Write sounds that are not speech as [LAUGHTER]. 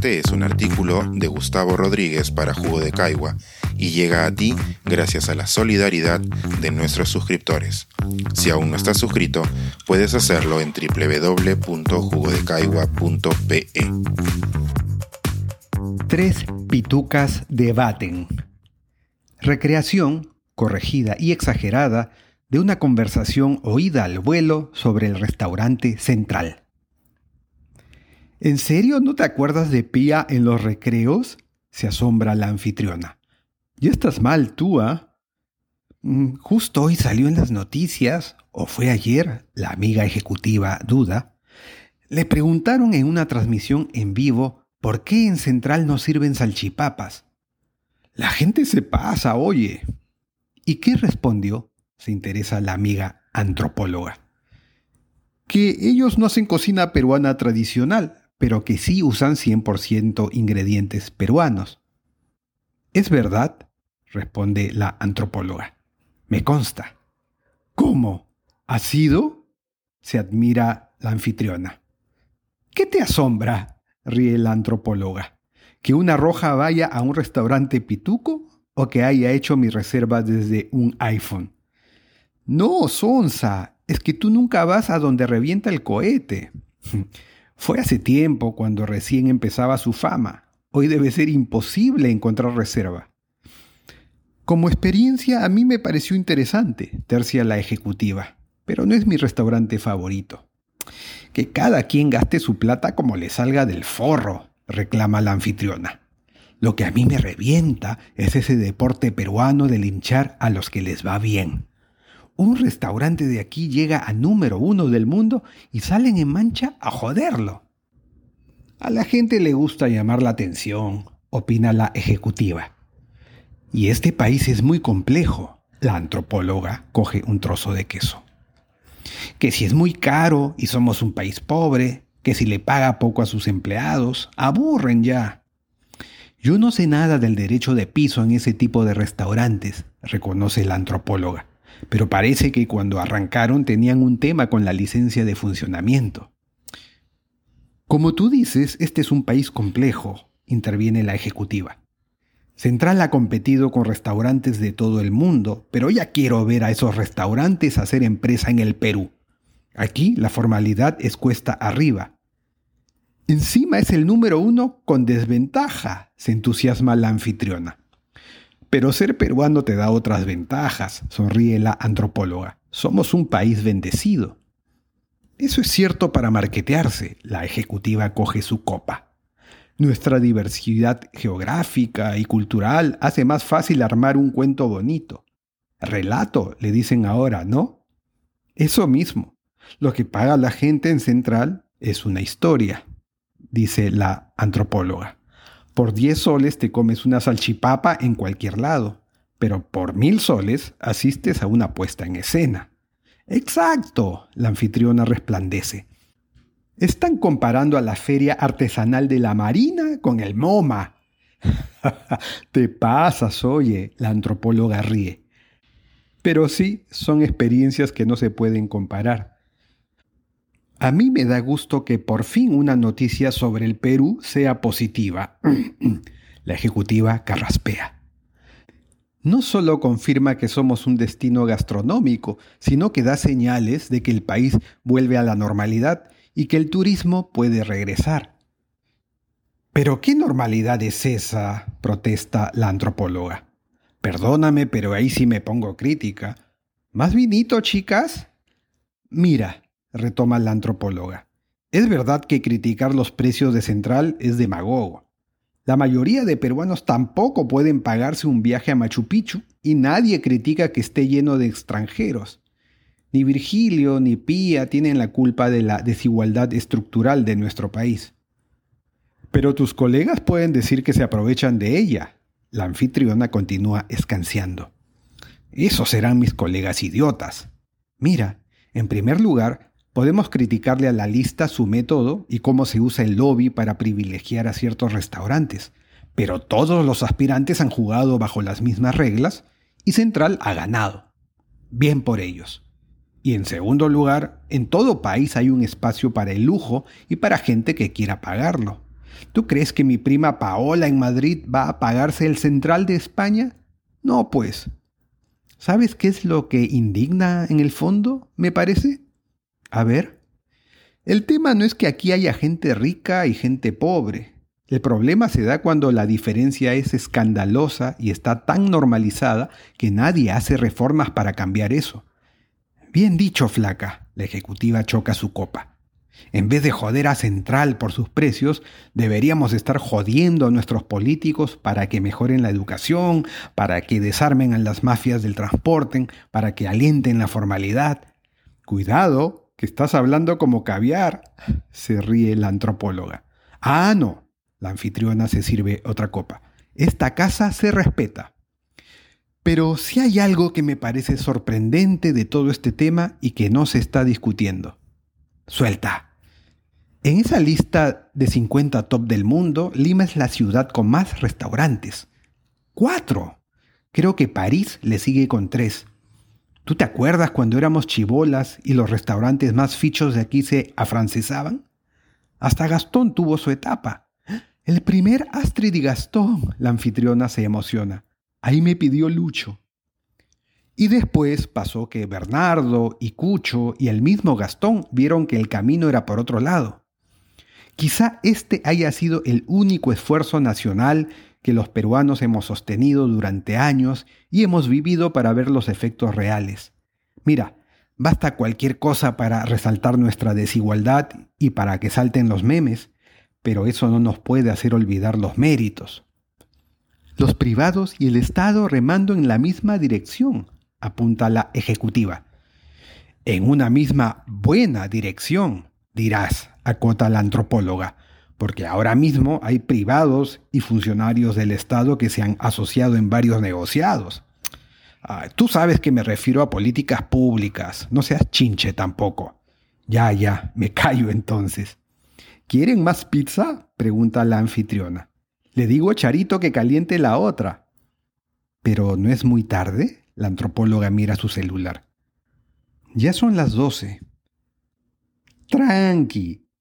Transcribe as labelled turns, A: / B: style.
A: Este es un artículo de Gustavo Rodríguez para Jugo de Caigua y llega a ti gracias a la solidaridad de nuestros suscriptores. Si aún no estás suscrito, puedes hacerlo en www.jugodecaigua.pe.
B: Tres pitucas debaten. Recreación, corregida y exagerada, de una conversación oída al vuelo sobre el restaurante central. ¿En serio no te acuerdas de Pía en los recreos? se asombra la anfitriona. Ya estás mal tú, ¿ah? Mm, justo hoy salió en las noticias, o fue ayer, la amiga ejecutiva duda. Le preguntaron en una transmisión en vivo por qué en Central no sirven salchipapas. La gente se pasa, oye. ¿Y qué respondió? Se interesa la amiga antropóloga. Que ellos no hacen cocina peruana tradicional, pero que sí usan 100% ingredientes peruanos. ¿Es verdad? responde la antropóloga. Me consta. ¿Cómo? ¿Ha sido? se admira la anfitriona. ¿Qué te asombra? ríe la antropóloga. ¿Que una roja vaya a un restaurante pituco o que haya hecho mi reserva desde un iPhone? No, Sonsa, es que tú nunca vas a donde revienta el cohete. Fue hace tiempo, cuando recién empezaba su fama. Hoy debe ser imposible encontrar reserva. Como experiencia a mí me pareció interesante, tercia la ejecutiva, pero no es mi restaurante favorito. Que cada quien gaste su plata como le salga del forro, reclama la anfitriona. Lo que a mí me revienta es ese deporte peruano de linchar a los que les va bien. Un restaurante de aquí llega a número uno del mundo y salen en mancha a joderlo. A la gente le gusta llamar la atención, opina la ejecutiva. Y este país es muy complejo. La antropóloga coge un trozo de queso. Que si es muy caro y somos un país pobre, que si le paga poco a sus empleados, aburren ya. Yo no sé nada del derecho de piso en ese tipo de restaurantes, reconoce la antropóloga pero parece que cuando arrancaron tenían un tema con la licencia de funcionamiento. Como tú dices, este es un país complejo, interviene la ejecutiva. Central ha competido con restaurantes de todo el mundo, pero ya quiero ver a esos restaurantes hacer empresa en el Perú. Aquí la formalidad es cuesta arriba. Encima es el número uno con desventaja, se entusiasma la anfitriona. Pero ser peruano te da otras ventajas, sonríe la antropóloga. Somos un país bendecido. Eso es cierto para marquetearse, la ejecutiva coge su copa. Nuestra diversidad geográfica y cultural hace más fácil armar un cuento bonito. Relato, le dicen ahora, ¿no? Eso mismo. Lo que paga la gente en Central es una historia, dice la antropóloga. Por 10 soles te comes una salchipapa en cualquier lado, pero por mil soles asistes a una puesta en escena. Exacto, la anfitriona resplandece. Están comparando a la feria artesanal de la Marina con el MoMA. [LAUGHS] Te pasas, oye, la antropóloga ríe. Pero sí, son experiencias que no se pueden comparar. A mí me da gusto que por fin una noticia sobre el Perú sea positiva. [CLEARS THROAT] La ejecutiva carraspea. No solo confirma que somos un destino gastronómico, sino que da señales de que el país vuelve a la normalidad y que el turismo puede regresar. ¿Pero qué normalidad es esa? protesta la antropóloga. Perdóname, pero ahí sí me pongo crítica. ¿Más vinito, chicas? Mira, retoma la antropóloga. Es verdad que criticar los precios de Central es demagogo. La mayoría de peruanos tampoco pueden pagarse un viaje a Machu Picchu y nadie critica que esté lleno de extranjeros. Ni Virgilio ni Pía tienen la culpa de la desigualdad estructural de nuestro país. Pero tus colegas pueden decir que se aprovechan de ella. La anfitriona continúa escanciando. Esos serán mis colegas idiotas. Mira, en primer lugar, Podemos criticarle a la lista su método y cómo se usa el lobby para privilegiar a ciertos restaurantes, pero todos los aspirantes han jugado bajo las mismas reglas y Central ha ganado. Bien por ellos. Y en segundo lugar, en todo país hay un espacio para el lujo y para gente que quiera pagarlo. ¿Tú crees que mi prima Paola en Madrid va a pagarse el central de España? No, pues. ¿Sabes qué es lo que indigna en el fondo, me parece? A ver. El tema no es que aquí haya gente rica y gente pobre. El problema se da cuando la diferencia es escandalosa y está tan normalizada que nadie hace reformas para cambiar eso. Bien dicho, flaca. La ejecutiva choca su copa. En vez de joder a Central por sus precios, deberíamos estar jodiendo a nuestros políticos para que mejoren la educación, para que desarmen a las mafias del transporte, para que alienten la formalidad. Cuidado, que estás hablando como caviar, se ríe la antropóloga. Ah, no. La anfitriona se sirve otra copa. Esta casa se respeta. Pero si hay algo que me parece sorprendente de todo este tema y que no se está discutiendo. Suelta. En esa lista de 50 top del mundo, Lima es la ciudad con más restaurantes. ¡Cuatro! Creo que París le sigue con tres. ¿Tú te acuerdas cuando éramos chibolas y los restaurantes más fichos de aquí se afrancesaban? Hasta Gastón tuvo su etapa. El primer Astrid y Gastón, la anfitriona se emociona. Ahí me pidió Lucho. Y después pasó que Bernardo y Cucho y el mismo Gastón vieron que el camino era por otro lado. Quizá este haya sido el único esfuerzo nacional que los peruanos hemos sostenido durante años y hemos vivido para ver los efectos reales. Mira, basta cualquier cosa para resaltar nuestra desigualdad y para que salten los memes, pero eso no nos puede hacer olvidar los méritos. Los privados y el Estado remando en la misma dirección, apunta la ejecutiva. En una misma buena dirección, dirás, acota la antropóloga, porque ahora mismo hay privados y funcionarios del Estado que se han asociado en varios negociados. Ah, tú sabes que me refiero a políticas públicas, no seas chinche tampoco. Ya, ya, me [LAUGHS] callo entonces. ¿Quieren más pizza? pregunta la anfitriona. Le digo a Charito que caliente la otra. ¿Pero no es muy tarde? La antropóloga mira su celular. Ya son las doce. Tranqui,